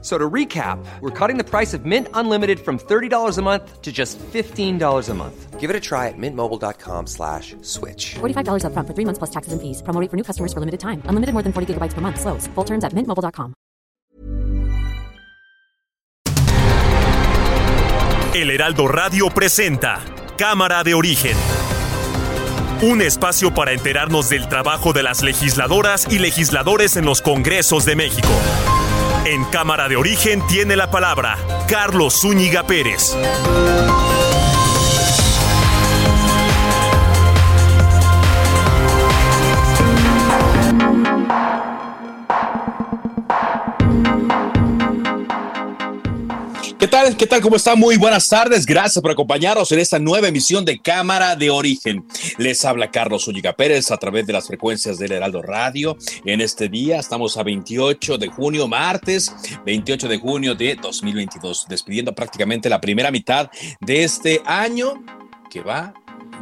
So to recap, we're cutting the price of Mint Unlimited from $30 a month to just $15 a month. Give it a try at mintmobile.com slash switch. $45 upfront for three months plus taxes and fees. Promo rate for new customers for limited time. Unlimited more than 40 gigabytes per month. Slows. Full terms at mintmobile.com. El Heraldo Radio presenta Cámara de Origen. Un espacio para enterarnos del trabajo de las legisladoras y legisladores en los Congresos de México. En Cámara de Origen tiene la palabra Carlos Zúñiga Pérez. ¿Qué tal? ¿Qué tal? ¿Cómo está? Muy buenas tardes. Gracias por acompañarnos en esta nueva emisión de Cámara de Origen. Les habla Carlos Ulliga Pérez a través de las frecuencias del Heraldo Radio. En este día estamos a 28 de junio, martes 28 de junio de 2022, despidiendo prácticamente la primera mitad de este año que va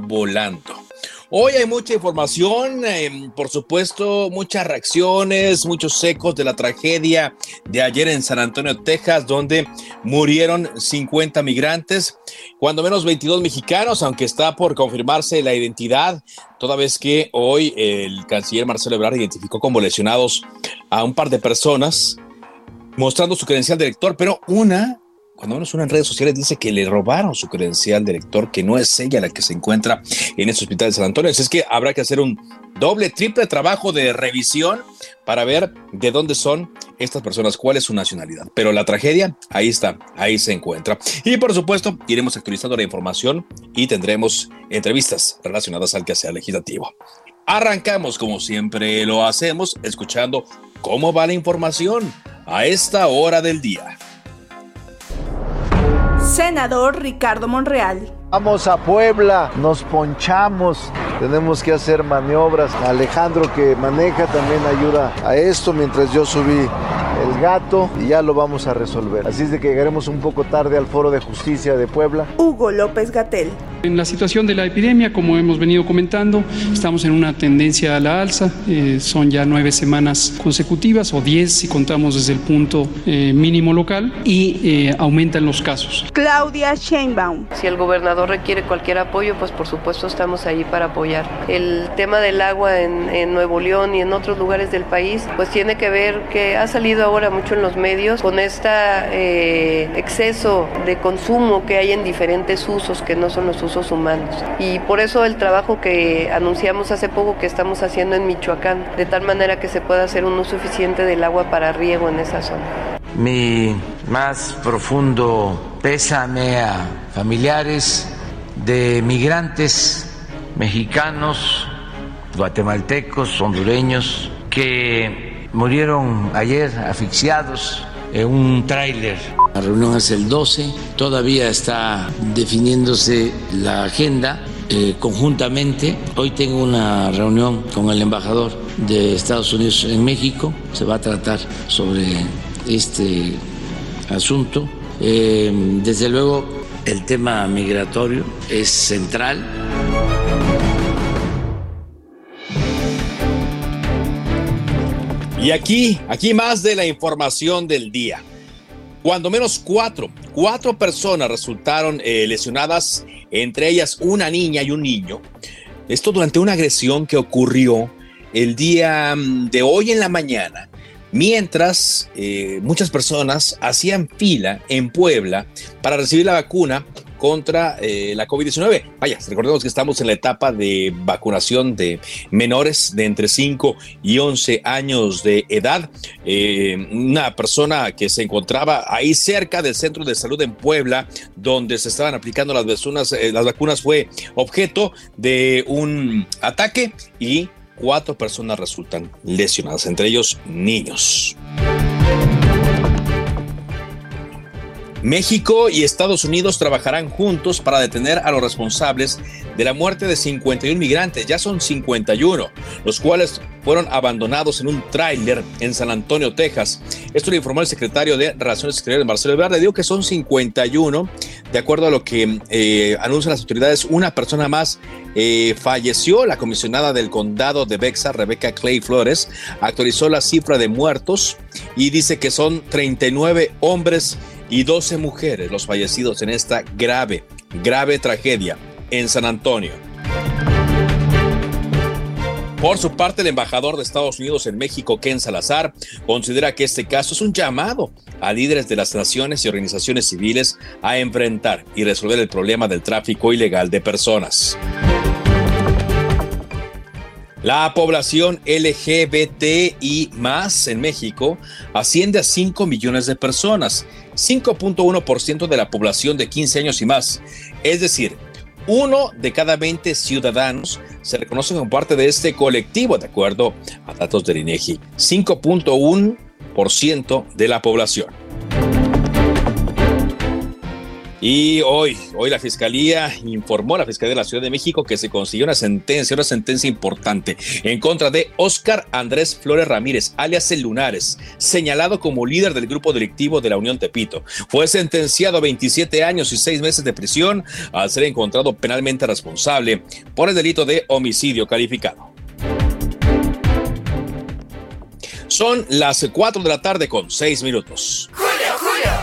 volando. Hoy hay mucha información, eh, por supuesto, muchas reacciones, muchos ecos de la tragedia de ayer en San Antonio, Texas, donde murieron 50 migrantes, cuando menos 22 mexicanos, aunque está por confirmarse la identidad, toda vez que hoy el canciller Marcelo Ebrard identificó como lesionados a un par de personas, mostrando su credencial de lector, pero una cuando menos una en redes sociales dice que le robaron su credencial de que no es ella la que se encuentra en ese hospital de San Antonio. Así es que habrá que hacer un doble, triple trabajo de revisión para ver de dónde son estas personas, cuál es su nacionalidad. Pero la tragedia, ahí está, ahí se encuentra. Y por supuesto, iremos actualizando la información y tendremos entrevistas relacionadas al quehacer legislativo. Arrancamos, como siempre lo hacemos, escuchando cómo va la información a esta hora del día. Senador Ricardo Monreal. Vamos a Puebla, nos ponchamos, tenemos que hacer maniobras. Alejandro que maneja también ayuda a esto mientras yo subí el gato y ya lo vamos a resolver. Así es de que llegaremos un poco tarde al Foro de Justicia de Puebla. Hugo López Gatel. En la situación de la epidemia, como hemos venido comentando, estamos en una tendencia a la alza. Eh, son ya nueve semanas consecutivas o diez si contamos desde el punto eh, mínimo local y eh, aumentan los casos. Claudia Sheinbaum. Si el gobernador requiere cualquier apoyo, pues por supuesto estamos ahí para apoyar. El tema del agua en, en Nuevo León y en otros lugares del país, pues tiene que ver que ha salido ahora mucho en los medios con este exceso de consumo que hay en diferentes usos que no son los usos humanos. Y por eso el trabajo que anunciamos hace poco que estamos haciendo en Michoacán, de tal manera que se pueda hacer un uso suficiente del agua para riego en esa zona. Mi más profundo pésame a familiares de migrantes mexicanos, guatemaltecos, hondureños, que murieron ayer asfixiados en un tráiler. La reunión es el 12, todavía está definiéndose la agenda eh, conjuntamente. Hoy tengo una reunión con el embajador de Estados Unidos en México, se va a tratar sobre este asunto. Eh, desde luego, el tema migratorio es central. Y aquí, aquí más de la información del día. Cuando menos cuatro, cuatro personas resultaron eh, lesionadas, entre ellas una niña y un niño. Esto durante una agresión que ocurrió el día mm, de hoy en la mañana, mientras eh, muchas personas hacían fila en Puebla para recibir la vacuna contra eh, la COVID-19. Vaya, recordemos que estamos en la etapa de vacunación de menores de entre 5 y 11 años de edad. Eh, una persona que se encontraba ahí cerca del centro de salud en Puebla, donde se estaban aplicando las vacunas, las vacunas fue objeto de un ataque y cuatro personas resultan lesionadas, entre ellos niños. México y Estados Unidos trabajarán juntos para detener a los responsables de la muerte de 51 migrantes, ya son 51, los cuales fueron abandonados en un tráiler en San Antonio, Texas. Esto lo informó el secretario de Relaciones Exteriores, Marcelo Ebrard. Digo que son 51. De acuerdo a lo que eh, anuncian las autoridades, una persona más eh, falleció. La comisionada del condado de Bexa, Rebeca Clay Flores, actualizó la cifra de muertos y dice que son 39 hombres y 12 mujeres los fallecidos en esta grave, grave tragedia en San Antonio. Por su parte, el embajador de Estados Unidos en México, Ken Salazar, considera que este caso es un llamado a líderes de las naciones y organizaciones civiles a enfrentar y resolver el problema del tráfico ilegal de personas. La población LGBTI más en México asciende a 5 millones de personas, 5.1% de la población de 15 años y más. Es decir, uno de cada 20 ciudadanos se reconocen como parte de este colectivo, de acuerdo a datos del INEGI. 5.1% de la población. Y hoy, hoy la Fiscalía informó, la Fiscalía de la Ciudad de México, que se consiguió una sentencia, una sentencia importante en contra de Óscar Andrés Flores Ramírez, alias El Lunares, señalado como líder del grupo delictivo de la Unión Tepito. Fue sentenciado a 27 años y 6 meses de prisión al ser encontrado penalmente responsable por el delito de homicidio calificado. Son las 4 de la tarde con 6 minutos.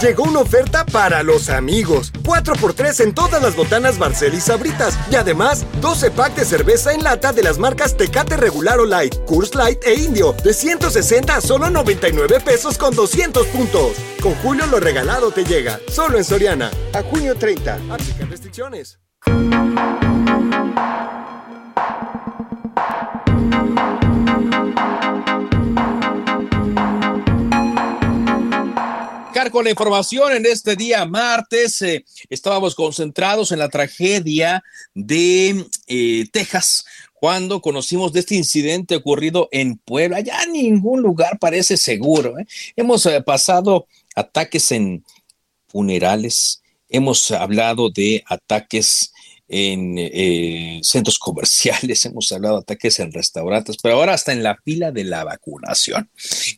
Llegó una oferta para los amigos. 4x3 en todas las botanas Barcel y Sabritas. Y además, 12 packs de cerveza en lata de las marcas Tecate Regular o Light, Curse Light e Indio. De 160 a solo 99 pesos con 200 puntos. Con Julio lo regalado te llega. Solo en Soriana. A junio 30. Aplican restricciones. Con la información en este día martes. Eh, estábamos concentrados en la tragedia de eh, Texas cuando conocimos de este incidente ocurrido en Puebla. Ya ningún lugar parece seguro. ¿eh? Hemos pasado ataques en funerales, hemos hablado de ataques en eh, centros comerciales, hemos hablado de ataques en restaurantes, pero ahora hasta en la fila de la vacunación.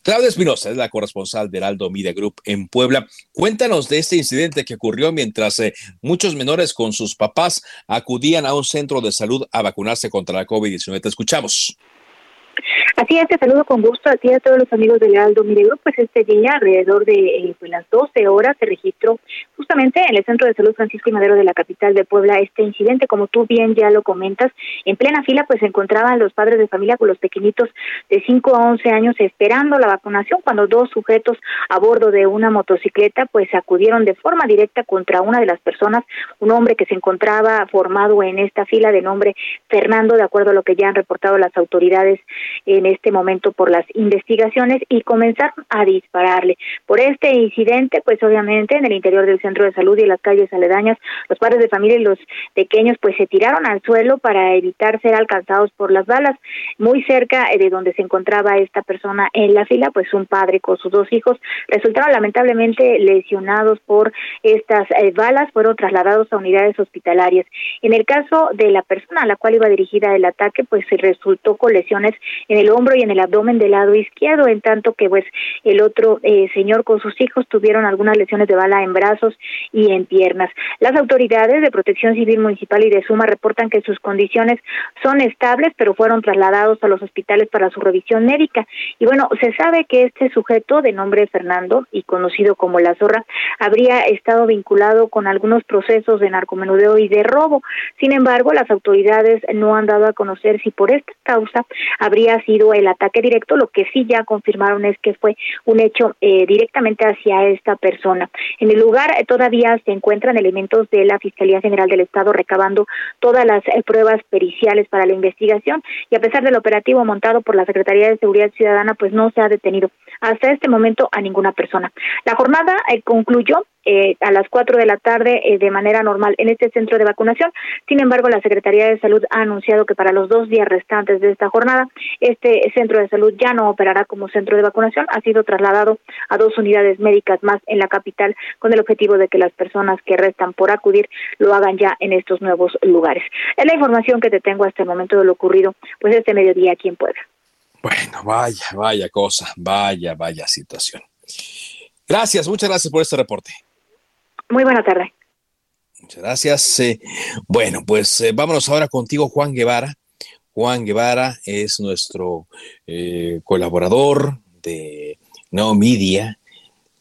Claudia Espinosa es la corresponsal de Heraldo Media Group en Puebla. Cuéntanos de este incidente que ocurrió mientras eh, muchos menores con sus papás acudían a un centro de salud a vacunarse contra la COVID-19. Te escuchamos. Así es, te saludo con gusto a ti a todos los amigos del Aldo Miregro. Pues este día, alrededor de eh, pues, las 12 horas, se registró justamente en el Centro de Salud Francisco y Madero de la capital de Puebla este incidente. Como tú bien ya lo comentas, en plena fila pues se encontraban los padres de familia con los pequeñitos de 5 a 11 años esperando la vacunación cuando dos sujetos a bordo de una motocicleta pues acudieron de forma directa contra una de las personas, un hombre que se encontraba formado en esta fila de nombre Fernando, de acuerdo a lo que ya han reportado las autoridades en este momento por las investigaciones y comenzaron a dispararle. Por este incidente, pues obviamente en el interior del centro de salud y las calles aledañas, los padres de familia y los pequeños pues se tiraron al suelo para evitar ser alcanzados por las balas. Muy cerca de donde se encontraba esta persona en la fila, pues un padre con sus dos hijos resultaron lamentablemente lesionados por estas eh, balas, fueron trasladados a unidades hospitalarias. En el caso de la persona a la cual iba dirigida el ataque, pues se resultó con lesiones en el hombro y en el abdomen del lado izquierdo, en tanto que pues el otro eh, señor con sus hijos tuvieron algunas lesiones de bala en brazos y en piernas. Las autoridades de Protección Civil Municipal y de Suma reportan que sus condiciones son estables, pero fueron trasladados a los hospitales para su revisión médica. Y bueno, se sabe que este sujeto de nombre Fernando y conocido como La Zorra habría estado vinculado con algunos procesos de narcomenudeo y de robo. Sin embargo, las autoridades no han dado a conocer si por esta causa habría sido el ataque directo, lo que sí ya confirmaron es que fue un hecho eh, directamente hacia esta persona. En el lugar eh, todavía se encuentran elementos de la Fiscalía General del Estado recabando todas las eh, pruebas periciales para la investigación y a pesar del operativo montado por la Secretaría de Seguridad Ciudadana, pues no se ha detenido hasta este momento a ninguna persona. La jornada concluyó eh, a las 4 de la tarde eh, de manera normal en este centro de vacunación. Sin embargo, la Secretaría de Salud ha anunciado que para los dos días restantes de esta jornada, este centro de salud ya no operará como centro de vacunación. Ha sido trasladado a dos unidades médicas más en la capital con el objetivo de que las personas que restan por acudir lo hagan ya en estos nuevos lugares. Es la información que te tengo hasta el momento de lo ocurrido, pues este mediodía aquí en Puebla. Bueno, vaya, vaya cosa, vaya, vaya situación. Gracias, muchas gracias por este reporte. Muy buena tarde. Muchas gracias. Eh, bueno, pues eh, vámonos ahora contigo, Juan Guevara. Juan Guevara es nuestro eh, colaborador de No Media,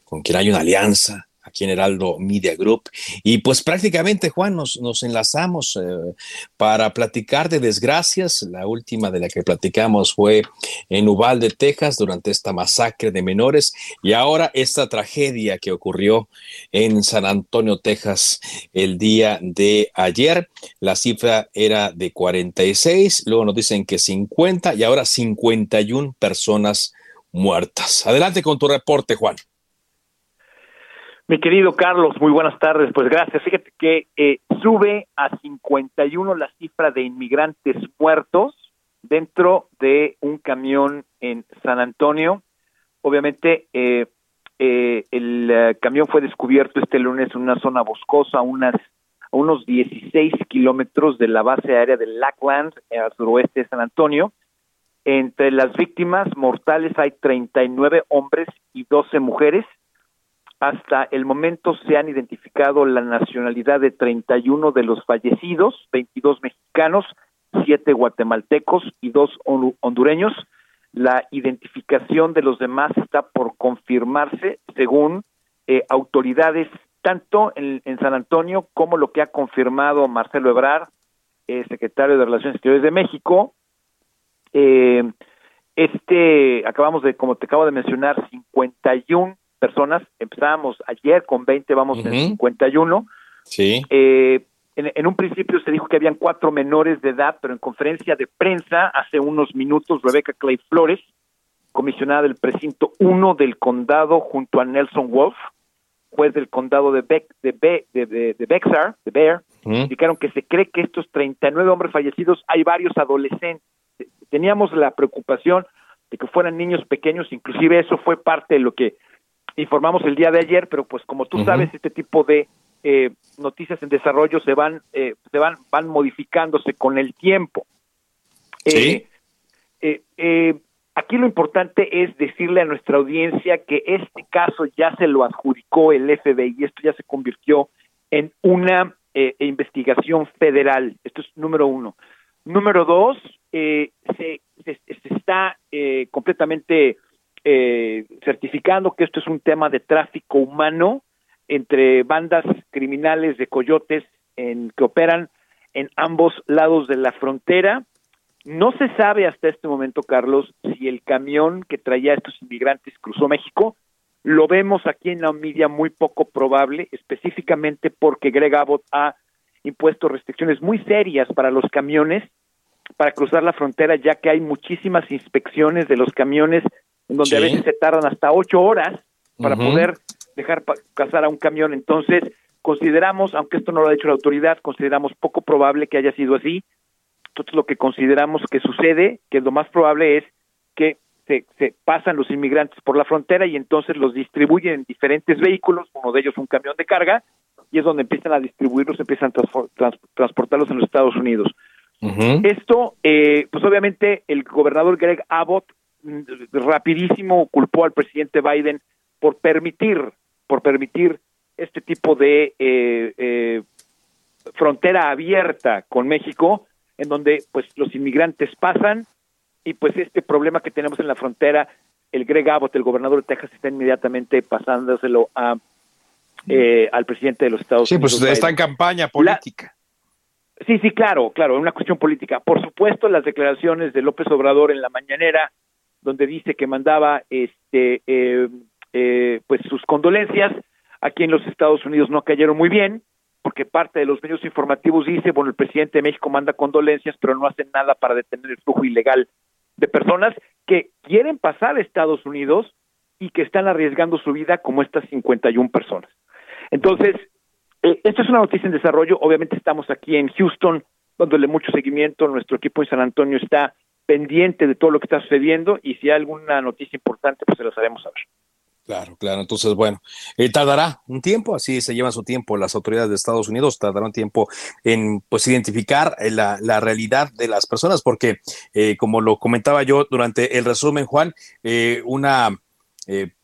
con quien hay una alianza aquí en Heraldo Media Group. Y pues prácticamente, Juan, nos, nos enlazamos eh, para platicar de desgracias. La última de la que platicamos fue en Uvalde, Texas, durante esta masacre de menores. Y ahora esta tragedia que ocurrió en San Antonio, Texas, el día de ayer. La cifra era de 46, luego nos dicen que 50 y ahora 51 personas muertas. Adelante con tu reporte, Juan. Mi querido Carlos, muy buenas tardes. Pues gracias. Fíjate que eh, sube a 51 la cifra de inmigrantes muertos dentro de un camión en San Antonio. Obviamente, eh, eh, el camión fue descubierto este lunes en una zona boscosa, unas, a unos 16 kilómetros de la base aérea de Lackland, al suroeste de San Antonio. Entre las víctimas mortales hay 39 hombres y 12 mujeres hasta el momento se han identificado la nacionalidad de 31 de los fallecidos, 22 mexicanos, 7 guatemaltecos y 2 hondureños. La identificación de los demás está por confirmarse según eh, autoridades tanto en, San Antonio como lo que ha confirmado Marcelo Ebrard, eh, secretario de Relaciones Exteriores de México. Eh, este, acabamos de, como te acabo de mencionar, 51 personas. Empezábamos ayer con 20, vamos en 51. Sí. Eh, en, un principio se dijo que habían cuatro menores de edad, pero en conferencia de prensa hace unos minutos, Rebeca Clay Flores, comisionada del precinto 1 del condado junto a Nelson Wolf, juez del condado de, Beck, de, de, de, Bexar, de Bear, indicaron que se cree que estos 39 hombres fallecidos hay varios adolescentes. Teníamos la preocupación de que fueran niños pequeños, inclusive eso fue parte de lo que informamos el día de ayer, pero pues como tú sabes, este tipo de eh, noticias en desarrollo se van, eh, se van, van modificándose con el tiempo. Sí. Eh, aquí lo importante es decirle a nuestra audiencia que este caso ya se lo adjudicó el FBI y esto ya se convirtió en una investigación federal. Esto es número uno. Número dos, se, se, está completamente eh, certificando que esto es un tema de tráfico humano entre bandas criminales de coyotes en, que operan en ambos lados de la frontera. No se sabe hasta este momento, Carlos, si el camión que traía a estos inmigrantes cruzó México. Lo vemos aquí en la media muy poco probable, específicamente porque Greg Abbott ha impuesto restricciones muy serias para los camiones para cruzar la frontera, ya que hay muchísimas inspecciones de los camiones en donde a veces se tardan hasta ocho horas para poder dejar pasar a un camión. Entonces, consideramos, aunque esto no lo ha dicho la autoridad, consideramos poco probable que haya sido así. Entonces, lo que consideramos que sucede, que lo más probable es que se, se pasan los inmigrantes por la frontera y entonces los distribuyen en diferentes vehículos, uno de ellos un camión de carga, y es donde empiezan a distribuirlos, empiezan a transportarlos en los Estados Unidos. Esto, eh, pues obviamente el gobernador Greg Abbott rapidísimo culpó al presidente Biden por permitir, por permitir este tipo de eh, eh, frontera abierta con México, en donde pues los inmigrantes pasan y pues este problema que tenemos en la frontera, el Greg Abbott, el gobernador de Texas, está inmediatamente pasándoselo a eh, al presidente de los Estados Unidos. Sí, pues está en campaña política. sí, sí, claro, claro, una cuestión política. Por supuesto, las declaraciones de López Obrador en la mañanera donde dice que mandaba este eh, eh, pues sus condolencias. Aquí en los Estados Unidos no cayeron muy bien porque parte de los medios informativos dice bueno el presidente de México manda condolencias pero no hace nada para detener el flujo ilegal de personas que quieren pasar a Estados Unidos y que están arriesgando su vida como estas 51 personas. Entonces eh, esto es una noticia en desarrollo. Obviamente estamos aquí en Houston dándole mucho seguimiento. Nuestro equipo en San Antonio está pendiente de todo lo que está sucediendo y si hay alguna noticia importante, pues se las haremos saber. Claro, claro. Entonces, bueno, eh, tardará un tiempo, así se llevan su tiempo las autoridades de Estados Unidos, tardará un tiempo en pues identificar eh, la, la realidad de las personas, porque eh, como lo comentaba yo durante el resumen, Juan, una,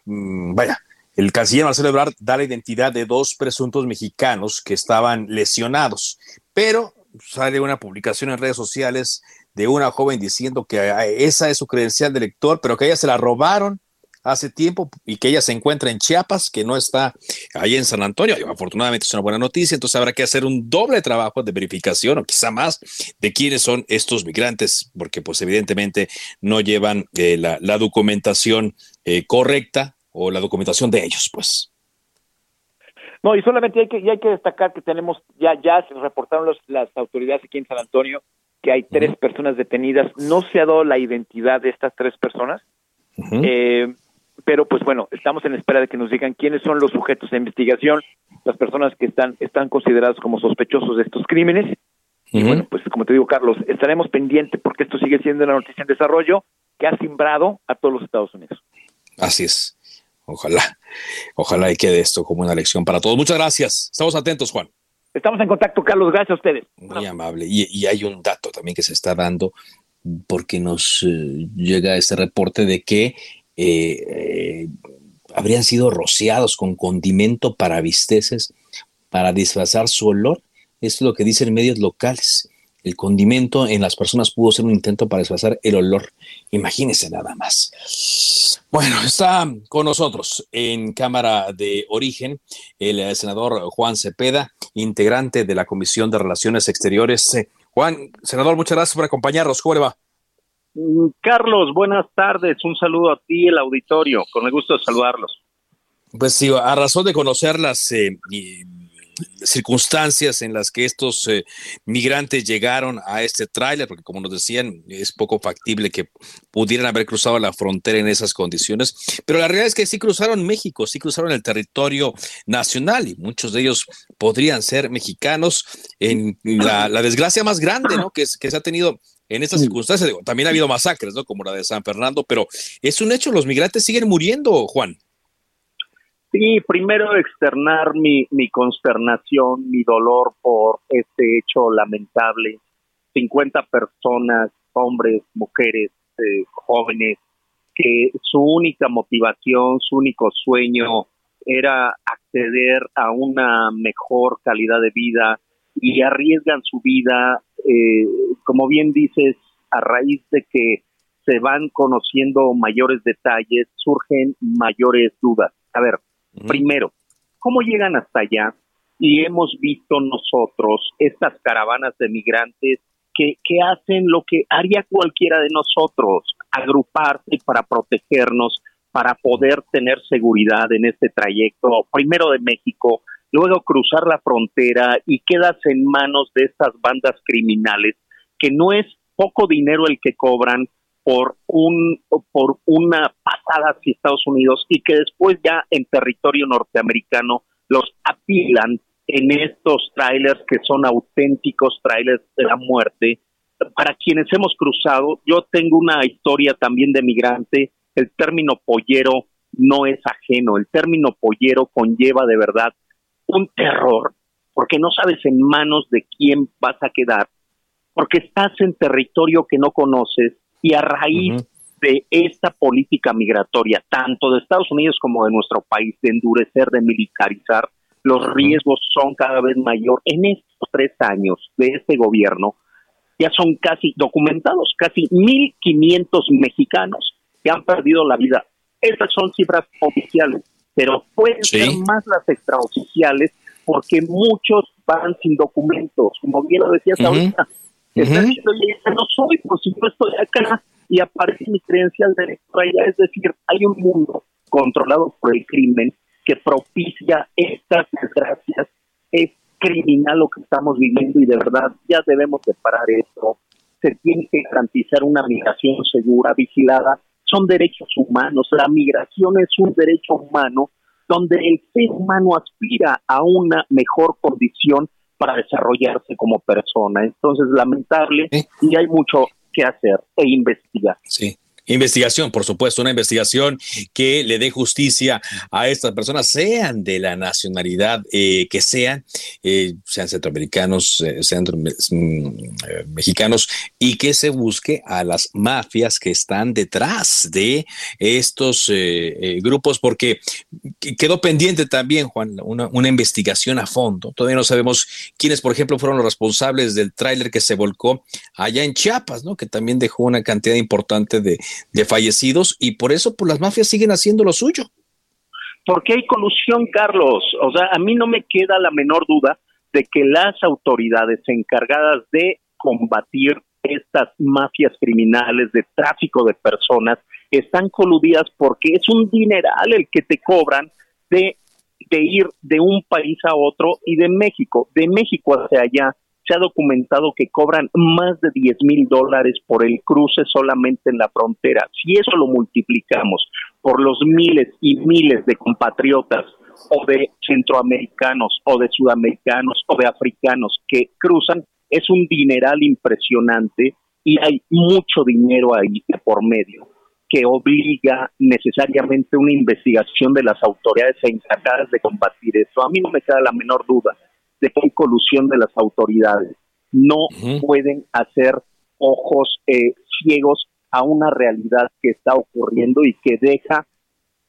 mm, vaya, el canciller Marcelo Ebrard da la identidad de dos presuntos mexicanos que estaban lesionados, pero sale una publicación en redes sociales de una joven diciendo que esa es su credencial de lector, pero que ella se la robaron hace tiempo y que ella se encuentra en Chiapas, que no está ahí en San Antonio. Afortunadamente es una buena noticia, entonces habrá que hacer un doble trabajo de verificación o quizá más de quiénes son estos migrantes, porque pues evidentemente no llevan eh, la, documentación eh, correcta o la documentación de ellos, pues. No, y solamente hay que, y hay que destacar que tenemos, ya, ya se reportaron las autoridades aquí en San Antonio que hay tres personas detenidas. No se ha dado la identidad de estas tres personas. eh, pero pues bueno, estamos en espera de que nos digan quiénes son los sujetos de investigación, las personas que están, están consideradas como sospechosos de estos crímenes. Y bueno, pues como te digo, Carlos, estaremos pendientes porque esto sigue siendo una noticia en desarrollo que ha simbrado a todos los Estados Unidos. Así es. Ojalá, ojalá y quede esto como una lección para todos. Muchas gracias. Estamos atentos, Juan. Estamos en contacto, Carlos. Gracias a ustedes. Muy amable. Y, hay un dato también que se está dando porque nos eh, llega este reporte de que eh, eh, habrían sido rociados con condimento para visteces para disfrazar su olor. es lo que dicen medios locales. El condimento en las personas pudo ser un intento para disfrazar el olor. Imagínense nada más. Bueno, está con nosotros en Cámara de Origen el senador Juan Cepeda, integrante de la Comisión de Relaciones Exteriores. Juan, senador, muchas gracias por acompañarnos. ¿Cómo le va? Mm, Carlos, buenas tardes. Un saludo a ti, el auditorio. Con el gusto de saludarlos. Pues sí, a razón de conocer las eh, circunstancias en las que estos eh, migrantes llegaron a este tráiler, porque como nos decían, es poco factible que pudieran haber cruzado la frontera en esas condiciones, pero la realidad es que sí cruzaron México, sí cruzaron el territorio nacional y muchos de ellos podrían ser mexicanos en la, desgracia más grande ¿no? que, que se ha tenido en estas circunstancias. también ha habido masacres, ¿no? Como la de San Fernando, pero es un hecho, los migrantes siguen muriendo, Juan. Sí, primero externar mi, mi consternación, mi dolor por este hecho lamentable. 50 personas, hombres, mujeres, eh, jóvenes, que su única motivación, su único sueño era acceder a una mejor calidad de vida y arriesgan su vida, eh, como bien dices, a raíz de que se van conociendo mayores detalles, surgen mayores dudas. A ver, Primero, ¿cómo llegan hasta allá? Y hemos visto nosotros estas caravanas de migrantes que, que hacen lo que haría cualquiera de nosotros, agruparse para protegernos, para poder tener seguridad en este trayecto, primero de México, luego cruzar la frontera y quedas en manos de estas bandas criminales, que no es poco dinero el que cobran, por un por una pasada hacia Estados Unidos y que después ya en territorio norteamericano los apilan en estos trailers que son auténticos trailers de la muerte. Para quienes hemos cruzado, yo tengo una historia también de migrante, el término pollero no es ajeno, el término pollero conlleva de verdad un terror, porque no sabes en manos de quién vas a quedar, porque estás en territorio que no conoces, y a raíz de esta política migratoria, tanto de Estados Unidos como de nuestro país, de endurecer, de militarizar, los riesgos son cada vez mayor. En estos tres años de este gobierno, ya son casi documentados, casi 1.500 mexicanos que han perdido la vida. Estas son cifras oficiales, pero pueden ser más las extraoficiales porque muchos van sin documentos, como bien lo decías ahorita Está diciendo, no soy, por si yo estoy acá y aparece mi credencial de allá. Es decir, hay un mundo controlado por el crimen que propicia estas desgracias. Es criminal lo que estamos viviendo y de verdad ya debemos de parar esto. Se tiene que garantizar una migración segura, vigilada. Son derechos humanos. La migración es un derecho humano donde el ser humano aspira a una mejor condición para desarrollarse como persona. Entonces, lamentable y hay mucho que hacer e investigar. Sí. Investigación, por supuesto, una investigación que le dé justicia a estas personas, sean de la nacionalidad eh, que sean, eh, sean centroamericanos, eh, sean mm, mexicanos, y que se busque a las mafias que están detrás de estos grupos, porque quedó pendiente también, Juan, una, una, investigación a fondo. Todavía no sabemos quiénes, por ejemplo, fueron los responsables del tráiler que se volcó allá en Chiapas, ¿no? Que también dejó una cantidad importante de de fallecidos y por eso pues, las mafias siguen haciendo lo suyo. Porque hay colusión, Carlos. O sea, a mí no me queda la menor duda de que las autoridades encargadas de combatir estas mafias criminales de tráfico de personas están coludidas porque es un dineral el que te cobran de, de ir de un país a otro y de México, de México hacia allá se ha documentado que cobran más de 10 mil dólares por el cruce solamente en la frontera. Si eso lo multiplicamos por los miles y miles de compatriotas o de centroamericanos o de sudamericanos o de africanos que cruzan, es un dineral impresionante y hay mucho dinero ahí por medio que obliga necesariamente una investigación de las autoridades encargadas de combatir esto. A mí no me queda la menor duda de que hay colusión de las autoridades. No pueden hacer ojos eh, ciegos a una realidad que está ocurriendo y que deja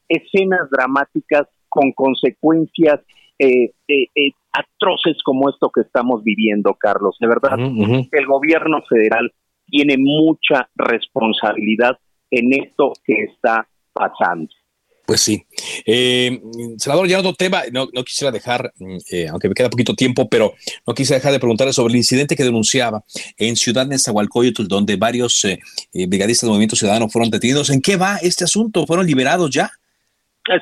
escenas dramáticas con consecuencias eh, eh, atroces como esto que estamos viviendo, Carlos. De verdad, el gobierno federal tiene mucha responsabilidad en esto que está pasando. Pues sí. Eh, senador Gerardo Teba, no, quisiera dejar, mm, eh, aunque me queda poquito tiempo, pero no quisiera dejar de preguntarle sobre el incidente que denunciaba en Ciudad Nezahualcóyotl, donde varios eh, eh, brigadistas del Movimiento Ciudadano fueron detenidos. ¿En qué va este asunto? ¿Fueron liberados ya?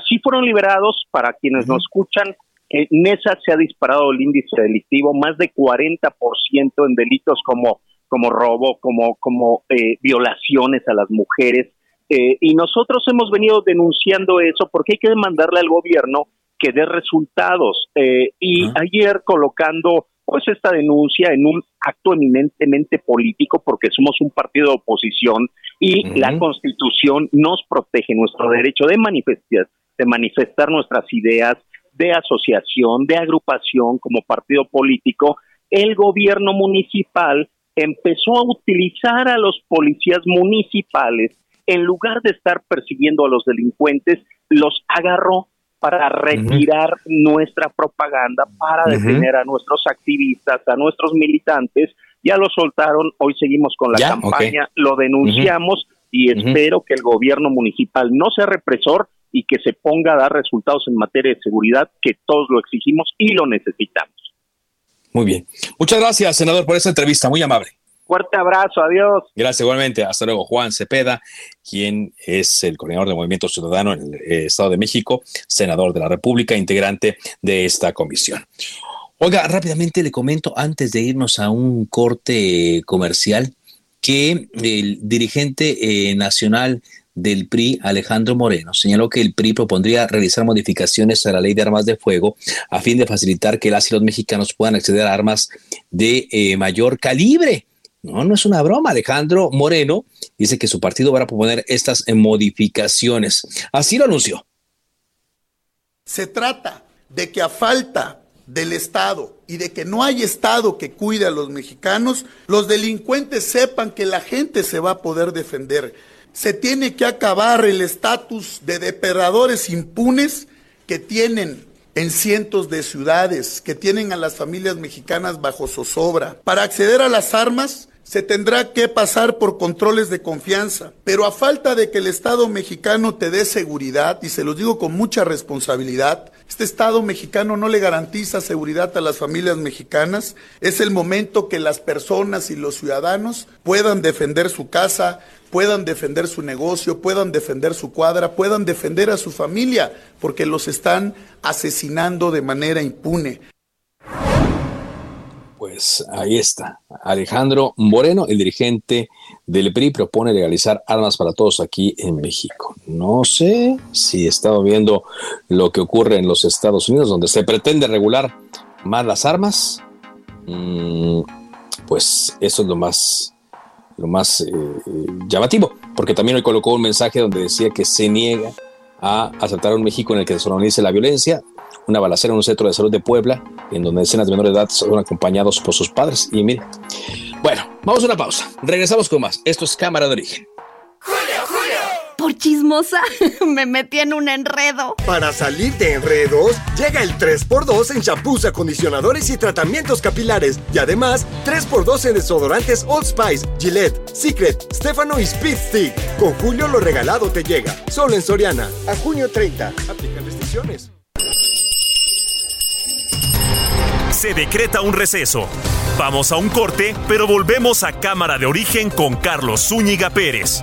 Sí fueron liberados. Para quienes nos escuchan, en Nesa se ha disparado el índice delictivo más de 40% en delitos como, como robo, como, como violaciones a las mujeres eh, y nosotros hemos venido denunciando eso porque hay que demandarle al gobierno que dé resultados. Eh, y ayer colocando pues esta denuncia en un acto eminentemente político porque somos un partido de oposición y la constitución nos protege nuestro derecho de manifestar, de manifestar nuestras ideas de asociación, de agrupación como partido político, el gobierno municipal empezó a utilizar a los policías municipales en lugar de estar persiguiendo a los delincuentes, los agarró para retirar nuestra propaganda, para detener a nuestros activistas, a nuestros militantes. Ya lo soltaron, hoy seguimos con la campaña, lo denunciamos y espero que el gobierno municipal no sea represor y que se ponga a dar resultados en materia de seguridad, que todos lo exigimos y lo necesitamos. Muy bien. Muchas gracias, senador, por esta entrevista, muy amable. Fuerte abrazo, adiós. Gracias igualmente. Hasta luego, Juan Cepeda, quien es el coordinador del Movimiento Ciudadano en el eh, Estado de México, senador de la República, integrante de esta comisión. Oiga, rápidamente le comento antes de irnos a un corte comercial que el dirigente eh, nacional del PRI, Alejandro Moreno, señaló que el PRI propondría realizar modificaciones a la ley de armas de fuego a fin de facilitar que las y los mexicanos puedan acceder a armas de eh, mayor calibre. No, no es una broma. Alejandro Moreno dice que su partido va a proponer estas modificaciones. Así lo anunció. Se trata de que a falta del Estado y de que no hay Estado que cuide a los mexicanos, los delincuentes sepan que la gente se va a poder defender. Se tiene que acabar el estatus de depredadores impunes que tienen en cientos de ciudades, que tienen a las familias mexicanas bajo zozobra. Para acceder a las armas, se tendrá que pasar por controles de confianza, pero a falta de que el Estado mexicano te dé seguridad, y se los digo con mucha responsabilidad, este Estado mexicano no le garantiza seguridad a las familias mexicanas, es el momento que las personas y los ciudadanos puedan defender su casa, puedan defender su negocio, puedan defender su cuadra, puedan defender a su familia, porque los están asesinando de manera impune. Pues ahí está. Alejandro Moreno, el dirigente del PRI, propone legalizar armas para todos aquí en México. No sé si he estado viendo lo que ocurre en los Estados Unidos, donde se pretende regular más las armas. Mm, pues eso es lo más lo más eh, eh, llamativo, porque también hoy colocó un mensaje donde decía que se niega a aceptar un México en el que normalice la violencia, una balacera en un centro de salud de Puebla, en donde decenas de menores de edad son acompañados por sus padres. Y mire, bueno, vamos a una pausa. Regresamos con más. Esto es Cámara de Origen. Por chismosa, me metí en un enredo. Para salir de enredos, llega el 3x2 en champús, acondicionadores y tratamientos capilares. Y además, 3x2 en desodorantes Old Spice, Gillette, Secret, Stefano y Speed Stick. Con Julio lo regalado te llega. Solo en Soriana. A junio 30. Aplican restricciones. Se decreta un receso. Vamos a un corte, pero volvemos a Cámara de Origen con Carlos Zúñiga Pérez.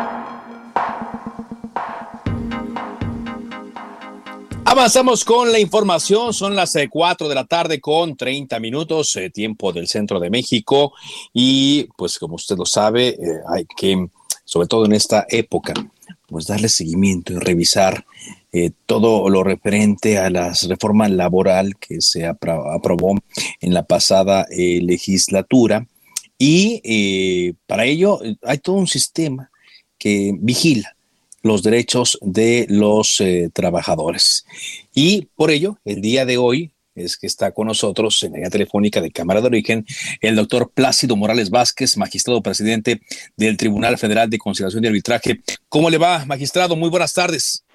Avanzamos con la información, son las 4 de la tarde con 30 minutos, eh, tiempo del centro de México. Y pues como usted lo sabe, eh, hay que, sobre todo en esta época, pues darle seguimiento y revisar eh, todo lo referente a la reforma laboral que se apro- aprobó en la pasada eh, legislatura. Y eh, para ello eh, hay todo un sistema que vigila los derechos de los eh, trabajadores. Y por ello, el día de hoy es que está con nosotros en la telefónica de Cámara de Origen el doctor Plácido Morales Vázquez, magistrado presidente del Tribunal Federal de Conciliación y Arbitraje. ¿Cómo le va, magistrado? Muy buenas tardes.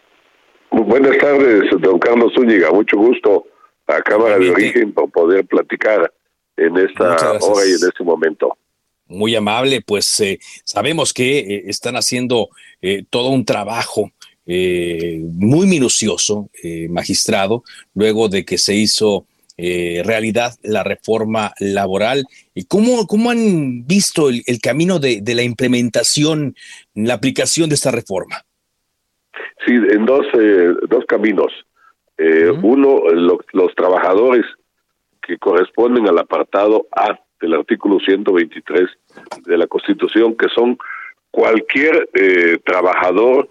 Muy buenas tardes, don Carlos Zúñiga. Mucho gusto a Cámara de Origen por poder platicar en esta hora y en este momento. Muy amable, pues eh, sabemos que eh, están haciendo eh, todo un trabajo muy minucioso, magistrado, luego de que se hizo realidad la reforma laboral. ¿Y cómo, cómo han visto el, el camino de, de la implementación, la aplicación de esta reforma? Sí, en dos, dos caminos. Uno, lo- los trabajadores que corresponden al apartado A del artículo 123 de la Constitución, que son cualquier eh, trabajador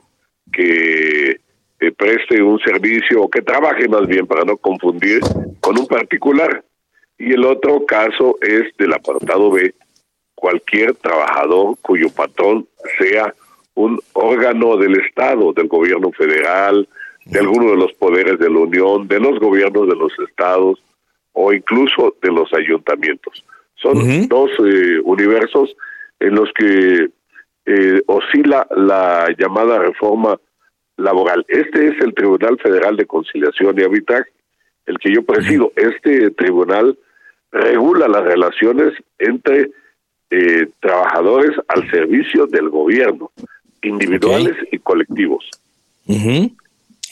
que eh, preste un servicio o que trabaje más bien, para no confundir, con un particular. Y el otro caso es del apartado B, cualquier trabajador cuyo patrón sea un órgano del Estado, del gobierno federal, de alguno de los poderes de la Unión, de los gobiernos de los estados o incluso de los ayuntamientos. Son dos eh, universos en los que eh, oscila la llamada reforma laboral. Este es el Tribunal Federal de Conciliación y Arbitraje, el que yo presido. Este tribunal regula las relaciones entre eh, trabajadores al servicio del gobierno, individuales y colectivos.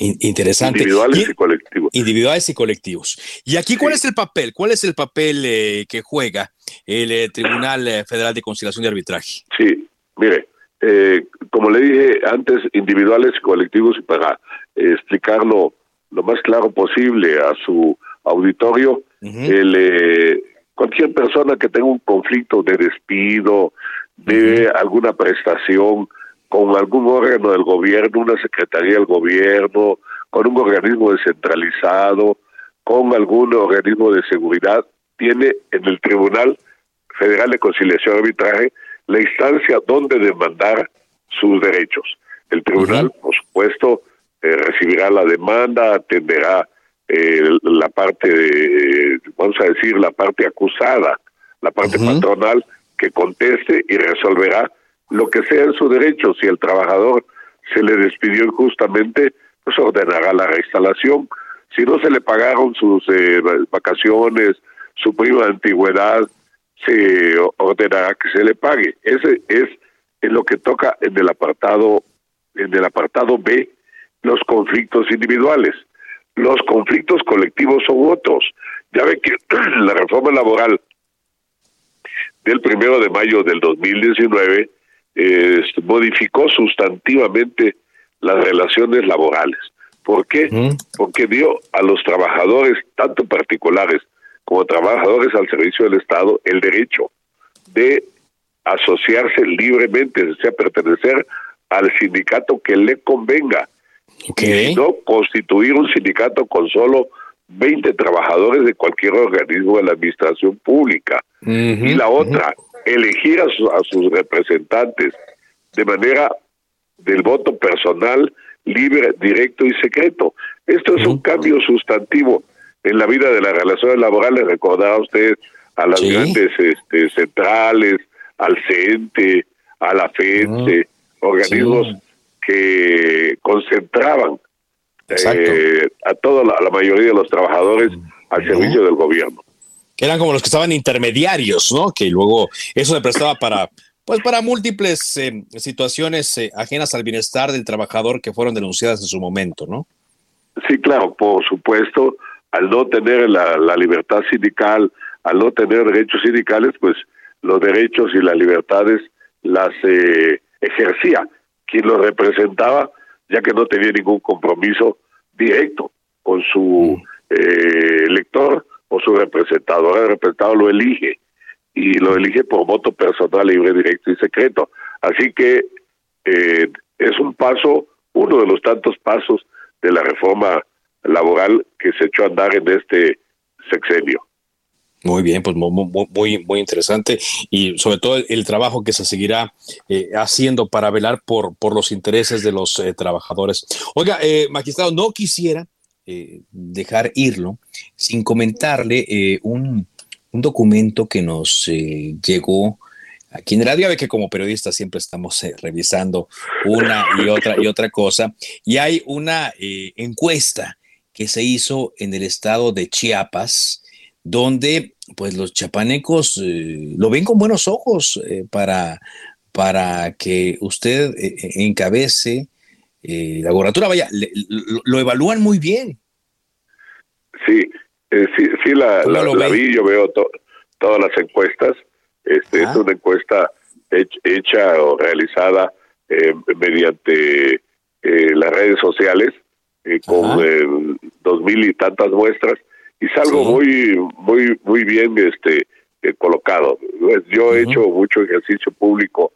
In- Interesante. Individuales y colectivos. Individuales y colectivos. ¿Y aquí cuál es el papel? ¿Cuál es el papel eh, que juega el eh, Tribunal eh, Federal de Conciliación y Arbitraje? Sí, mire, eh, como le dije antes, individuales y colectivos, y para eh, explicarlo lo más claro posible a su auditorio, el, eh, cualquier persona que tenga un conflicto de despido, de alguna prestación con algún órgano del gobierno, una secretaría del gobierno, con un organismo descentralizado, con algún organismo de seguridad, tiene en el Tribunal Federal de Conciliación y Arbitraje la instancia donde demandar sus derechos. El tribunal, por supuesto, eh, recibirá la demanda, atenderá eh, la parte, de, vamos a decir, la parte acusada, la parte patronal que conteste y resolverá lo que sea en su derecho. Si el trabajador se le despidió injustamente, pues ordenará la reinstalación. Si no se le pagaron sus eh, vacaciones, su prima de antigüedad, se ordenará que se le pague. Ese es en lo que toca en el apartado en el apartado B los conflictos individuales. Los conflictos colectivos son otros. Ya ve que la reforma laboral del primero de mayo del 2019 eh, modificó sustantivamente las relaciones laborales. ¿Por qué? Porque dio a los trabajadores, tanto particulares como trabajadores al servicio del Estado, el derecho de asociarse libremente, o sea, pertenecer al sindicato que le convenga. Y no constituir un sindicato con solo 20 trabajadores de cualquier organismo de la administración pública. y la otra, elegir a, a, sus representantes de manera del voto personal, libre, directo y secreto. Esto es un cambio sustantivo en la vida de las relaciones laborales. Recordaba usted a las grandes este, centrales, al CENTE, a la FENTE, organismos que concentraban eh, a toda la, mayoría de los trabajadores al servicio del gobierno. Eran como los que estaban intermediarios, ¿no? Que luego eso se prestaba para, pues para múltiples eh, situaciones eh, ajenas al bienestar del trabajador que fueron denunciadas en su momento, ¿no? Sí, claro, por supuesto, al no tener la, la libertad sindical, al no tener derechos sindicales, pues los derechos y las libertades las eh, ejercía quien lo representaba, ya que no tenía ningún compromiso directo con su eh, elector su representado. El representado lo elige y lo elige por voto personal, libre, directo y secreto. Así que eh, es un paso, uno de los tantos pasos de la reforma laboral que se echó a andar en este sexenio. Muy bien, pues muy, muy, muy interesante y sobre todo el, trabajo que se seguirá eh, haciendo para velar por, por los intereses de los eh, trabajadores. Oiga, eh, magistrado, no quisiera dejar irlo sin comentarle un, un, documento que nos llegó aquí en radio. Ve que como periodistas siempre estamos revisando una y otra y otra cosa y hay una encuesta que se hizo en el estado de Chiapas donde pues los chapanecos eh, lo ven con buenos ojos eh, para, para que usted eh, la gobernatura. Vaya, lo, evalúan muy bien. Sí, sí, sí, la, la, vi, yo veo todas las encuestas. Este, Es una encuesta hecha o realizada mediante las redes sociales con dos mil y tantas muestras y salgo muy muy muy bien este eh, colocado pues, yo he hecho mucho ejercicio público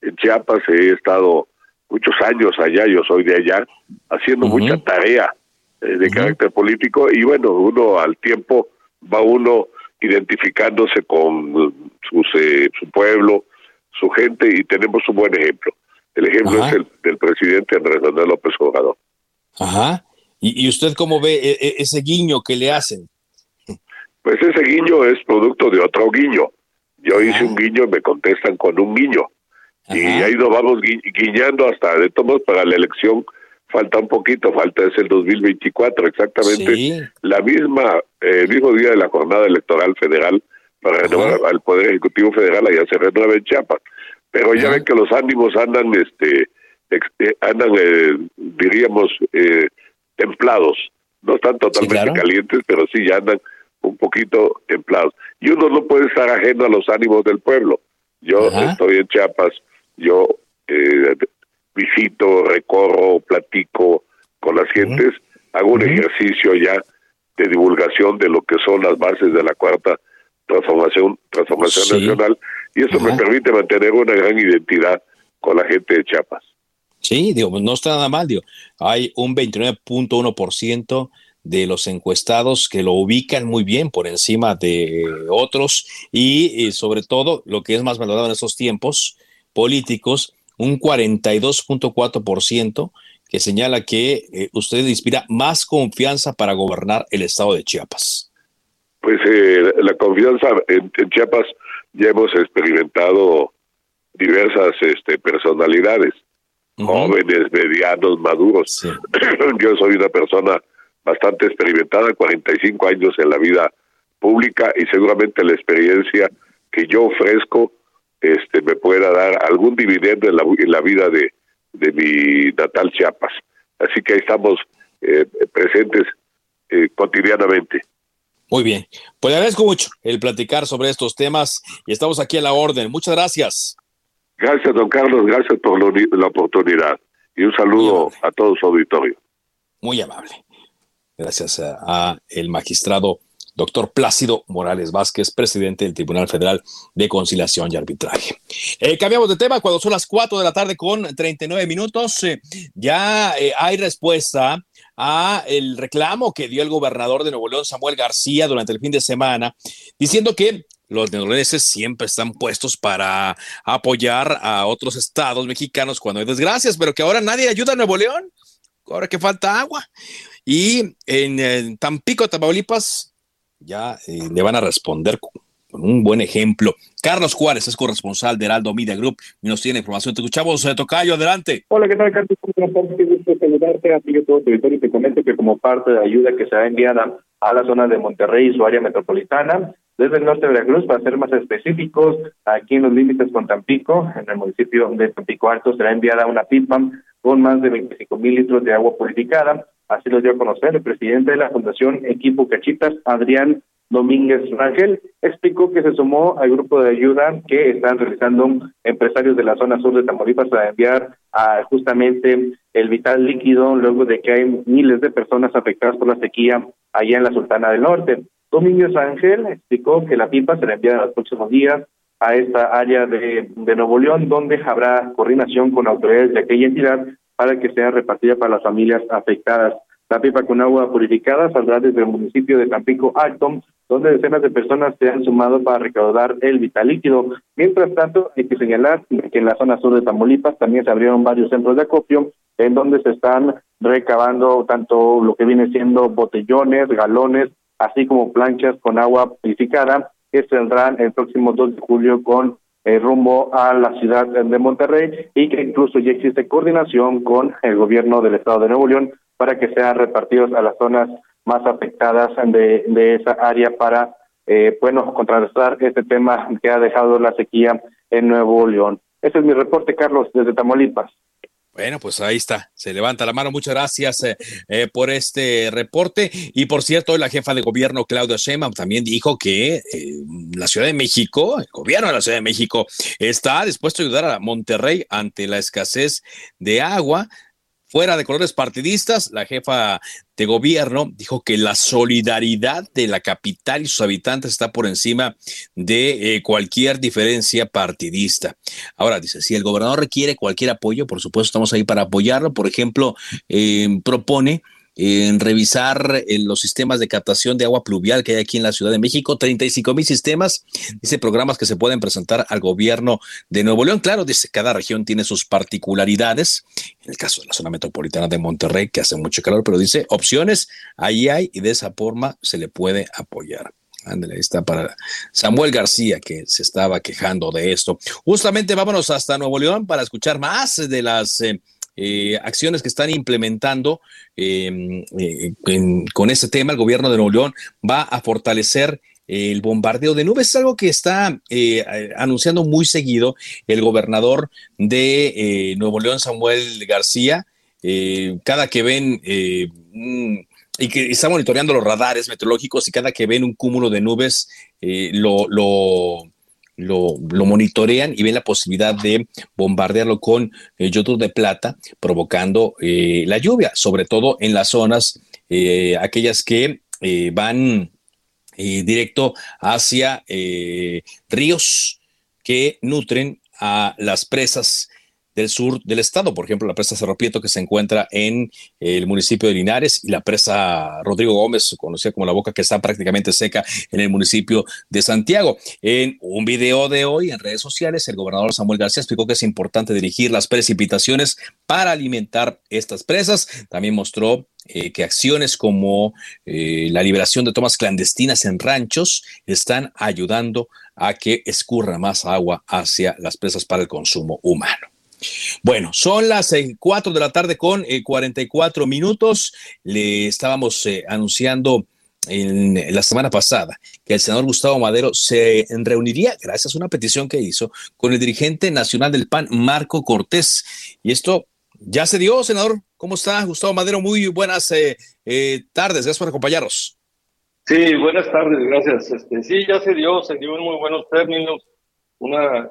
en Chiapas he estado muchos años allá yo soy de allá haciendo mucha tarea eh, de carácter político y bueno uno al tiempo va uno identificándose con sus, eh, su pueblo su gente y tenemos un buen ejemplo el ejemplo es el del presidente Andrés Manuel López Obrador Ajá. ¿Y, usted cómo ve e, e, ese guiño que le hacen? Pues ese guiño es producto de otro guiño. Yo hice un guiño y me contestan con un guiño. Y ahí nos vamos guiñando hasta, de todos para la elección falta un poquito, falta es el 2024, exactamente la misma, eh, el mismo día de la jornada electoral federal para renovar al Poder Ejecutivo Federal, allá se renueva en Chiapas. Pero ya ven que los ánimos andan, este, eh, andan, eh, diríamos, eh, templados. No están totalmente calientes, pero sí ya andan un poquito templados. Y uno no puede estar ajeno a los ánimos del pueblo. Yo estoy en Chiapas, yo eh, visito, recorro, platico con las gentes, hago un ejercicio ya de divulgación de lo que son las bases de la cuarta transformación transformación nacional y eso me permite mantener una gran identidad con la gente de Chiapas. Sí, digo, no está nada mal, digo. Hay un 29.1% de los encuestados que lo ubican muy bien por encima de otros y, sobre todo lo que es más valorado en estos tiempos políticos, un 42.4% que señala que eh, usted inspira más confianza para gobernar el estado de Chiapas. Pues eh, la confianza en, Chiapas ya hemos experimentado diversas este, personalidades, jóvenes, medianos, maduros. Yo soy una persona bastante experimentada, 45 años en la vida pública y seguramente la experiencia que yo ofrezco este me pueda dar algún dividendo en la, en la vida de, de mi natal Chiapas. Así que ahí estamos eh, presentes eh, cotidianamente. Muy bien, pues le agradezco mucho el platicar sobre estos temas y estamos aquí a la orden. Muchas gracias. Gracias, don Carlos, gracias por la oportunidad y un saludo a todo su auditorio. Muy amable. Gracias a, a el magistrado doctor Plácido Morales Vázquez, presidente del Tribunal Federal de Conciliación y Arbitraje. Eh, cambiamos de tema cuando son las 4 de la tarde con 39 minutos. Eh, ya eh, hay respuesta a el reclamo que dio el gobernador de Nuevo León, Samuel García, durante el fin de semana, diciendo que los neoleoneses siempre están puestos para apoyar a otros estados mexicanos cuando hay desgracias, pero que ahora nadie ayuda a Nuevo León, ahora que falta agua. Y en, en Tampico, Tamaulipas, ya eh, le van a responder con, un buen ejemplo. Carlos Juárez es corresponsal de Heraldo Media Group y nos tiene información. Te escuchamos, eh, Tocayo, adelante. Hola, ¿qué tal, Carlos? Qué gusto saludarte a ti y todo el territorio y te comento que como parte de la ayuda que se ha enviado a la zona de Monterrey y su área metropolitana, desde el norte de Veracruz, para ser más específicos, aquí en los límites con Tampico, en el municipio de Tampico Alto, será enviada una pipa con más de 25 mil litros de agua purificada Así lo dio a conocer el presidente de la Fundación Equipo Cachitas, Adrián Domínguez Rangel, explicó que se sumó al grupo de ayuda que están realizando empresarios de la zona sur de Tamaulipas para enviar justamente el vital líquido luego de que hay miles de personas afectadas por la sequía allá en la Sultana del Norte. Domínguez Rangel explicó que la pipa será enviada en los próximos días a esta área de, de Nuevo León, donde habrá coordinación con autoridades de aquella entidad para que sea repartida para las familias afectadas. La pipa con agua purificada saldrá desde el municipio de Tampico Alto, donde decenas de personas se han sumado para recaudar el vital líquido. Mientras tanto, hay que señalar que en la zona sur de Tamaulipas también se abrieron varios centros de acopio en donde se están recabando tanto lo que viene siendo botellones, galones, así como planchas con agua purificada que saldrán el próximo 2 de julio con eh, rumbo a la ciudad de Monterrey y que incluso ya existe coordinación con el gobierno del estado de Nuevo León para que sean repartidos a las zonas más afectadas de, esa área para, eh, bueno, contrarrestar este tema que ha dejado la sequía en Nuevo León. Ese es mi reporte, Carlos, desde Tamaulipas. Bueno, pues ahí está, se levanta la mano. Muchas gracias eh, eh, por este reporte. Y por cierto, la jefa de gobierno, Claudia Sheinbaum, también dijo que eh, la Ciudad de México, el gobierno de la Ciudad de México, está dispuesto a ayudar a Monterrey ante la escasez de agua. Fuera de colores partidistas, la jefa de gobierno dijo que la solidaridad de la capital y sus habitantes está por encima de eh, cualquier diferencia partidista. Ahora dice, si el gobernador requiere cualquier apoyo, por supuesto estamos ahí para apoyarlo. Por ejemplo, eh, propone en revisar los sistemas de captación de agua pluvial que hay aquí en la Ciudad de México, 35 mil sistemas, dice programas que se pueden presentar al gobierno de Nuevo León. Claro, dice, cada región tiene sus particularidades. En el caso de la zona metropolitana de Monterrey, que hace mucho calor, pero dice, opciones ahí hay y de esa forma se le puede apoyar. Ándale, ahí está para Samuel García, que se estaba quejando de esto. Justamente vámonos hasta Nuevo León para escuchar más de las... Eh, eh, acciones que están implementando em, eh, con este tema. El gobierno de Nuevo León va a fortalecer el bombardeo de nubes, es algo que está eh, anunciando muy seguido el gobernador de Nuevo León, Samuel García. cada que ven y que está monitoreando los radares meteorológicos y cada que ven un cúmulo de nubes lo, lo lo, monitorean y ven la posibilidad de bombardearlo con eh, de plata, provocando eh, la lluvia, sobre todo en las zonas, eh, aquellas que van directo hacia ríos que nutren a las presas del sur del estado, por ejemplo, la presa Cerro Prieto que se encuentra en el municipio de Linares y la presa Rodrigo Gómez, conocida como la boca que está prácticamente seca en el municipio de Santiago. En un video de hoy en redes sociales, el gobernador Samuel García explicó que es importante dirigir las precipitaciones para alimentar estas presas. También mostró eh, que acciones como eh, la liberación de tomas clandestinas en ranchos están ayudando a que escurra más agua hacia las presas para el consumo humano. Bueno, son las 4 de la tarde con 44 eh, minutos. Le estábamos anunciando en la semana pasada que el senador Gustavo Madero se reuniría, gracias a una petición que hizo, con el dirigente nacional del PAN, Marco Cortés. Y esto ya se dio, senador. ¿Cómo está, Gustavo Madero? Muy buenas eh, eh, tardes. Gracias por acompañarnos. Sí, buenas tardes, gracias. Este, sí, ya se dio, se dio en muy buenos términos. Una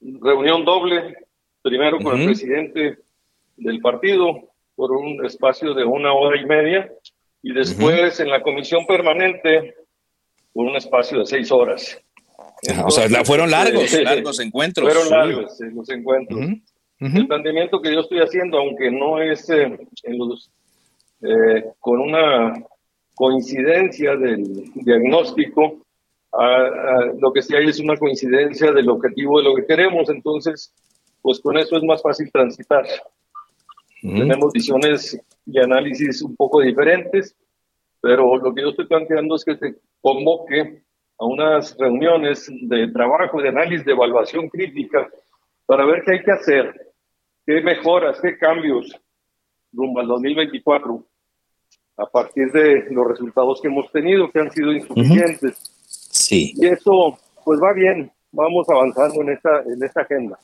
reunión doble, primero con el presidente del partido por un espacio de una hora y media y después en la comisión permanente por un espacio de seis horas. o sea, fueron largos, largos encuentros. Fueron largos los encuentros. El planteamiento que yo estoy haciendo, aunque no es eh, en los, eh, con una coincidencia del diagnóstico, lo que sí hay es una coincidencia del objetivo de lo que queremos, entonces, pues con eso es más fácil transitar. Tenemos visiones y análisis un poco diferentes, pero lo que yo estoy planteando es que se convoque a unas reuniones de trabajo, de análisis, de evaluación crítica, para ver qué hay que hacer, qué mejoras, qué cambios rumbo al 2024 a partir de los resultados que hemos tenido, que han sido insuficientes. Sí. Y eso, pues va bien, vamos avanzando en esta, en esta agenda.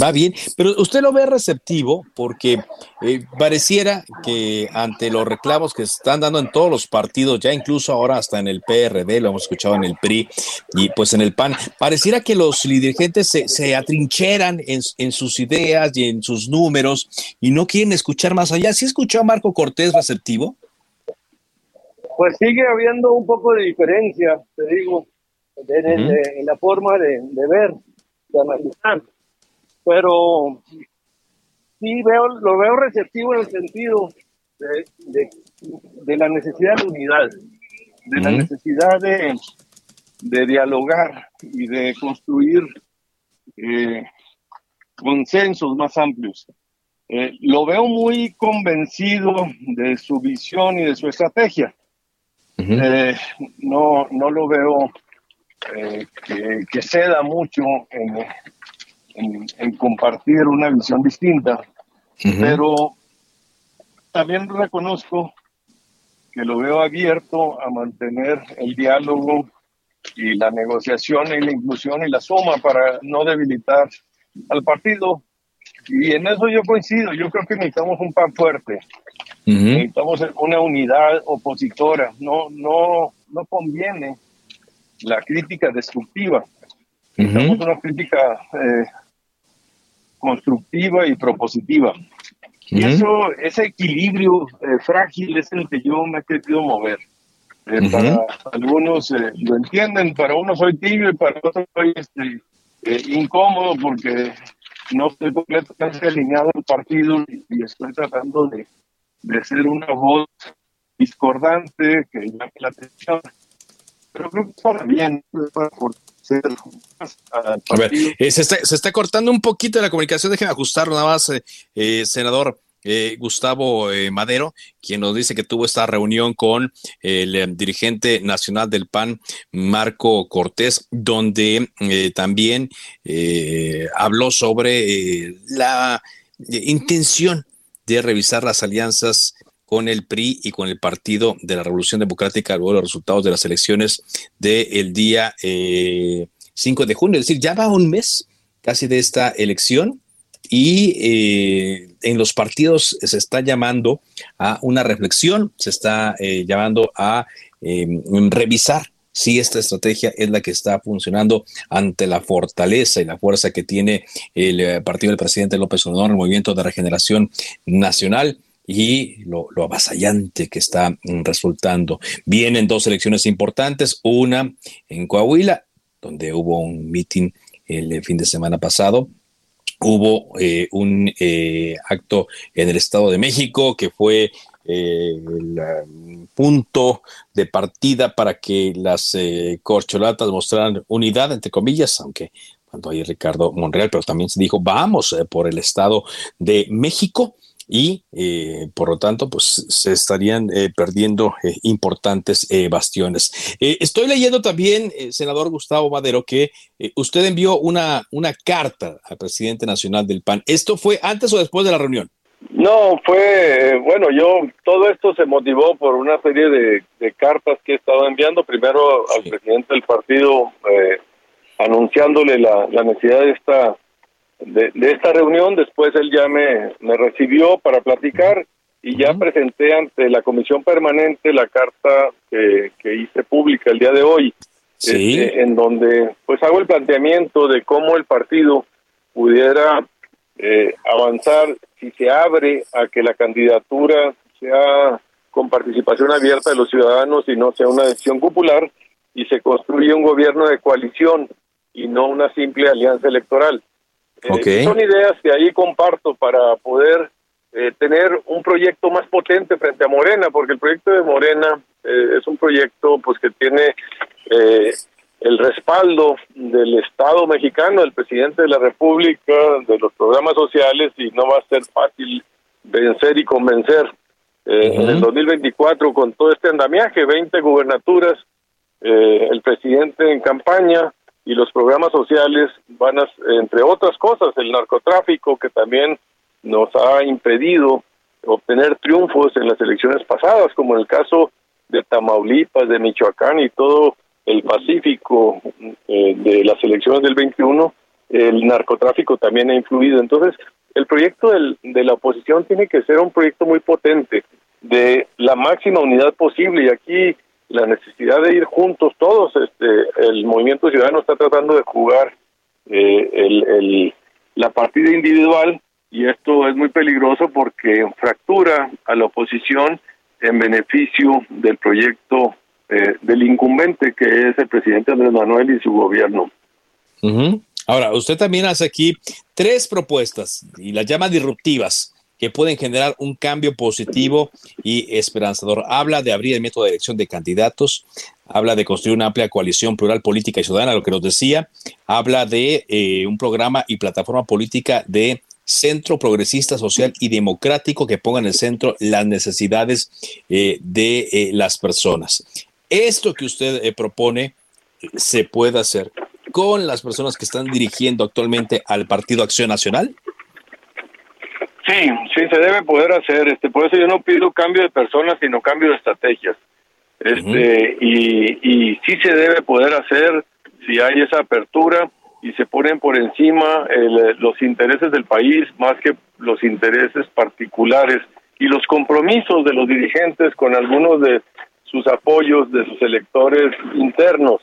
Va bien, pero usted lo ve receptivo porque eh, pareciera que ante los reclamos que se están dando en todos los partidos, ya incluso ahora hasta en el PRD, lo hemos escuchado en el PRI y pues en el PAN, pareciera que los dirigentes se, se atrincheran en, en, sus ideas y en sus números y no quieren escuchar más allá. ¿Sí escuchó a Marco Cortés receptivo? Pues sigue habiendo un poco de diferencia, te digo, en, la forma de, de ver, de analizar pero sí veo, lo veo receptivo en el sentido de, de, la necesidad de unidad, de la necesidad de, de, dialogar y de construir eh, consensos más amplios. Eh, lo veo muy convencido de su visión y de su estrategia. Eh, no, no lo veo que, que, ceda mucho en, en, compartir una visión distinta, pero también reconozco que lo veo abierto a mantener el diálogo y la negociación y la inclusión y la suma para no debilitar al partido. Y en eso yo coincido, yo creo que necesitamos un pan fuerte, necesitamos una unidad opositora, no, no, no conviene la crítica destructiva, necesitamos una crítica eh, constructiva y propositiva. Y eso, ese equilibrio eh, frágil es el que yo me he querido mover. Eh, para algunos eh, lo entienden, para unos soy tibio y para otros soy este, incómodo porque no estoy completamente alineado al partido y, estoy tratando de, de, ser una voz discordante que llame la atención. Pero creo que está bien, para a ver, eh, se, está, cortando un poquito la comunicación, déjenme ajustarlo nada más, eh, eh, senador. Gustavo Madero, quien nos dice que tuvo esta reunión con el dirigente nacional del PAN, Marco Cortés, donde también habló sobre la intención de revisar las alianzas con el PRI y con el Partido de la Revolución Democrática luego de los resultados de las elecciones del día 5 eh, de junio. Es decir, ya va un mes casi de esta elección y eh, en los partidos se está llamando a una reflexión, se está eh, llamando a em, revisar si esta estrategia es la que está funcionando ante la fortaleza y la fuerza que tiene el partido del presidente López Obrador, el Movimiento de Regeneración Nacional y lo, avasallante que está mm, resultando. Vienen dos elecciones importantes, una en Coahuila, donde hubo un meeting el fin de semana pasado, hubo eh, un eh, acto en el Estado de México que fue eh, el um, punto de partida para que las corcholatas mostraran unidad, entre comillas, aunque cuando hay Ricardo Monreal, pero también se dijo, vamos por el Estado de México y eh, por lo tanto pues se estarían eh, perdiendo eh, importantes bastiones. estoy leyendo también, senador Gustavo Madero, que usted envió una, una carta al presidente nacional del PAN. ¿Esto fue antes o después de la reunión? No, fue, bueno, yo, todo esto se motivó por una serie de, cartas que he estado enviando, primero al presidente del partido, anunciándole la, la necesidad de esta de, esta reunión. Después él ya me, me recibió para platicar y ya presenté ante la comisión permanente la carta que, hice pública el día de hoy, este, en donde pues hago el planteamiento de cómo el partido pudiera eh, avanzar si se abre a que la candidatura sea con participación abierta de los ciudadanos y no sea una decisión popular y se construye un gobierno de coalición y no una simple alianza electoral. Eh, son ideas que ahí comparto para poder eh, tener un proyecto más potente frente a Morena, porque el proyecto de Morena eh, es un proyecto pues que tiene el respaldo del Estado mexicano, del presidente de la República, de los programas sociales y no va a ser fácil vencer y convencer. En el 2024 con todo este andamiaje, 20 gubernaturas, el presidente en campaña, y los programas sociales van a, entre otras cosas, el narcotráfico que también nos ha impedido obtener triunfos en las elecciones pasadas, como en el caso de Tamaulipas, de Michoacán y todo el Pacífico eh, de las elecciones del 21, el narcotráfico también ha influido. Entonces, el proyecto del, de la oposición tiene que ser un proyecto muy potente, de la máxima unidad posible, y aquí la necesidad de ir juntos todos. Este, el movimiento ciudadano está tratando de jugar eh, el, la partida individual y esto es muy peligroso porque fractura a la oposición en beneficio del proyecto eh, del incumbente que es el presidente Andrés Manuel y su gobierno. Ahora, usted también hace aquí tres propuestas y las llama disruptivas que pueden generar un cambio positivo y esperanzador. Habla de abrir el método de elección de candidatos, habla de construir una amplia coalición plural política y ciudadana, lo que nos decía, habla de eh, un programa y plataforma política de centro progresista, social y democrático que ponga en el centro las necesidades eh, de eh, las personas. Esto que usted propone se puede hacer con las personas que están dirigiendo actualmente al Partido Acción Nacional. Sí, sí se debe poder hacer. Este, por eso yo no pido cambio de personas, sino cambio de estrategias. Este, y, y sí se debe poder hacer si hay esa apertura y se ponen por encima los intereses del país más que los intereses particulares y los compromisos de los dirigentes con algunos de sus apoyos de sus electores internos,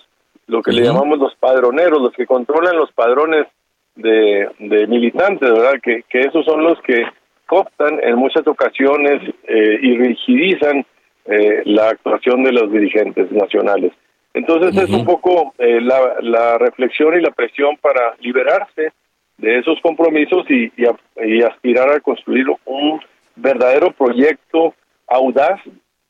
lo que le llamamos los padroneros, los que controlan los padrones de, de militantes, ¿verdad? Que, que esos son los que cooptan en muchas ocasiones eh, y rigidizan eh, la actuación de los dirigentes nacionales. Entonces es un poco eh, la, la, reflexión y la presión para liberarse de esos compromisos y, y, aspirar a construir un verdadero proyecto audaz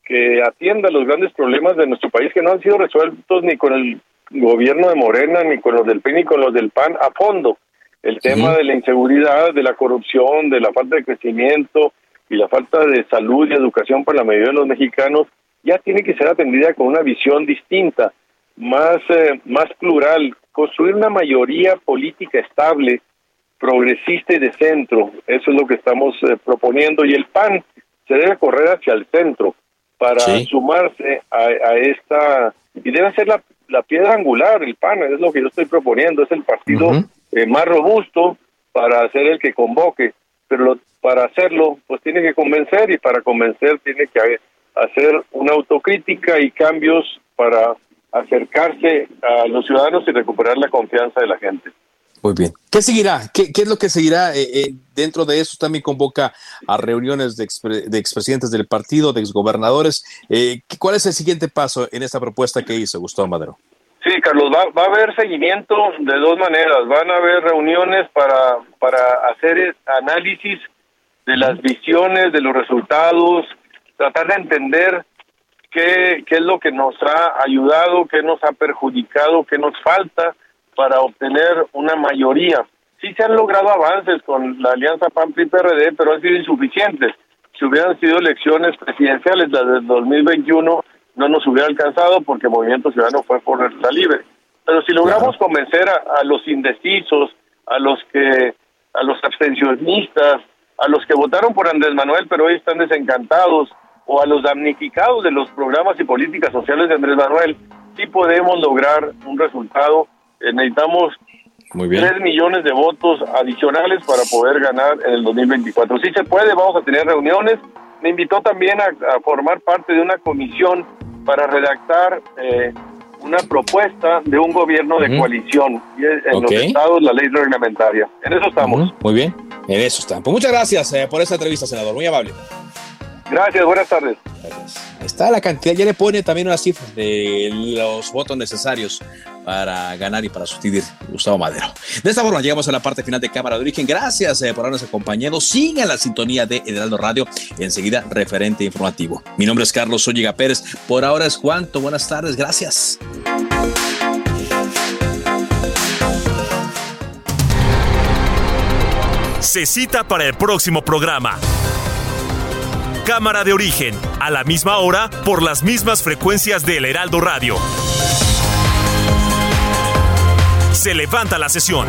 que atienda los grandes problemas de nuestro país que no han sido resueltos ni con el gobierno de Morena, ni con los del PIN, ni con los del PAN a fondo el tema de la inseguridad, de la corrupción, de la falta de crecimiento y la falta de salud y educación para la mayoría de los mexicanos ya tiene que ser atendida con una visión distinta, más, eh, más plural, construir una mayoría política estable, progresista y de centro. Eso es lo que estamos eh, proponiendo. Y el PAN se debe correr hacia el centro para sumarse a, esta y debe ser la, la piedra angular, el PAN, es lo que yo estoy proponiendo, es el partido eh, más robusto para ser el que convoque, pero para hacerlo pues tiene que convencer y para convencer tiene que hacer una autocrítica y cambios para acercarse a los ciudadanos y recuperar la confianza de la gente. Muy bien. ¿Qué seguirá? ¿Qué, es lo que seguirá? Eh, eh, dentro de eso también convoca a reuniones de, de expresidentes del partido, de exgobernadores. ¿Cuál es el siguiente paso en esta propuesta que hizo Gustavo Madero? Sí, Carlos, va, va, a haber seguimiento de dos maneras. Van a haber reuniones para, para hacer análisis de las visiones, de los resultados, tratar de entender qué, qué es lo que nos ha ayudado, qué nos ha perjudicado, qué nos falta para obtener una mayoría. Sí se han logrado avances con la alianza PAN-PRI-PRD, pero han sido insuficientes. Si hubieran sido elecciones presidenciales, las del 2021, no nos hubiera alcanzado porque Movimiento Ciudadano fue por la libre. Pero si logramos convencer a, los indecisos, a los que, a los abstencionistas, a los que votaron por Andrés Manuel pero hoy están desencantados, o a los damnificados de los programas y políticas sociales de Andrés Manuel, sí podemos lograr un resultado. Eh, necesitamos Muy bien. 3 millones de votos adicionales para poder ganar en el 2024. Sí se puede, vamos a tener reuniones. Me invitó también a, a formar parte de una comisión para redactar eh, una propuesta de un gobierno de coalición y en los estados la ley reglamentaria. En eso estamos. Muy bien, en eso estamos. Pues muchas gracias eh, por esta entrevista, senador. Muy amable. Gracias, buenas tardes. Ahí está la cantidad, ya le pone también una cifra de los votos necesarios para ganar y para sustituir Gustavo Madero. De esta forma llegamos a la parte final de Cámara de Origen. Gracias eh, por habernos acompañado. Sigan la sintonía de Heraldo Radio. Enseguida, referente informativo. Mi nombre es Carlos Olliga Pérez. Por ahora es Juanto. Buenas tardes. Gracias. Se cita para el próximo programa. Cámara de origen, a la misma hora, por las mismas frecuencias del Heraldo Radio. Se levanta la sesión.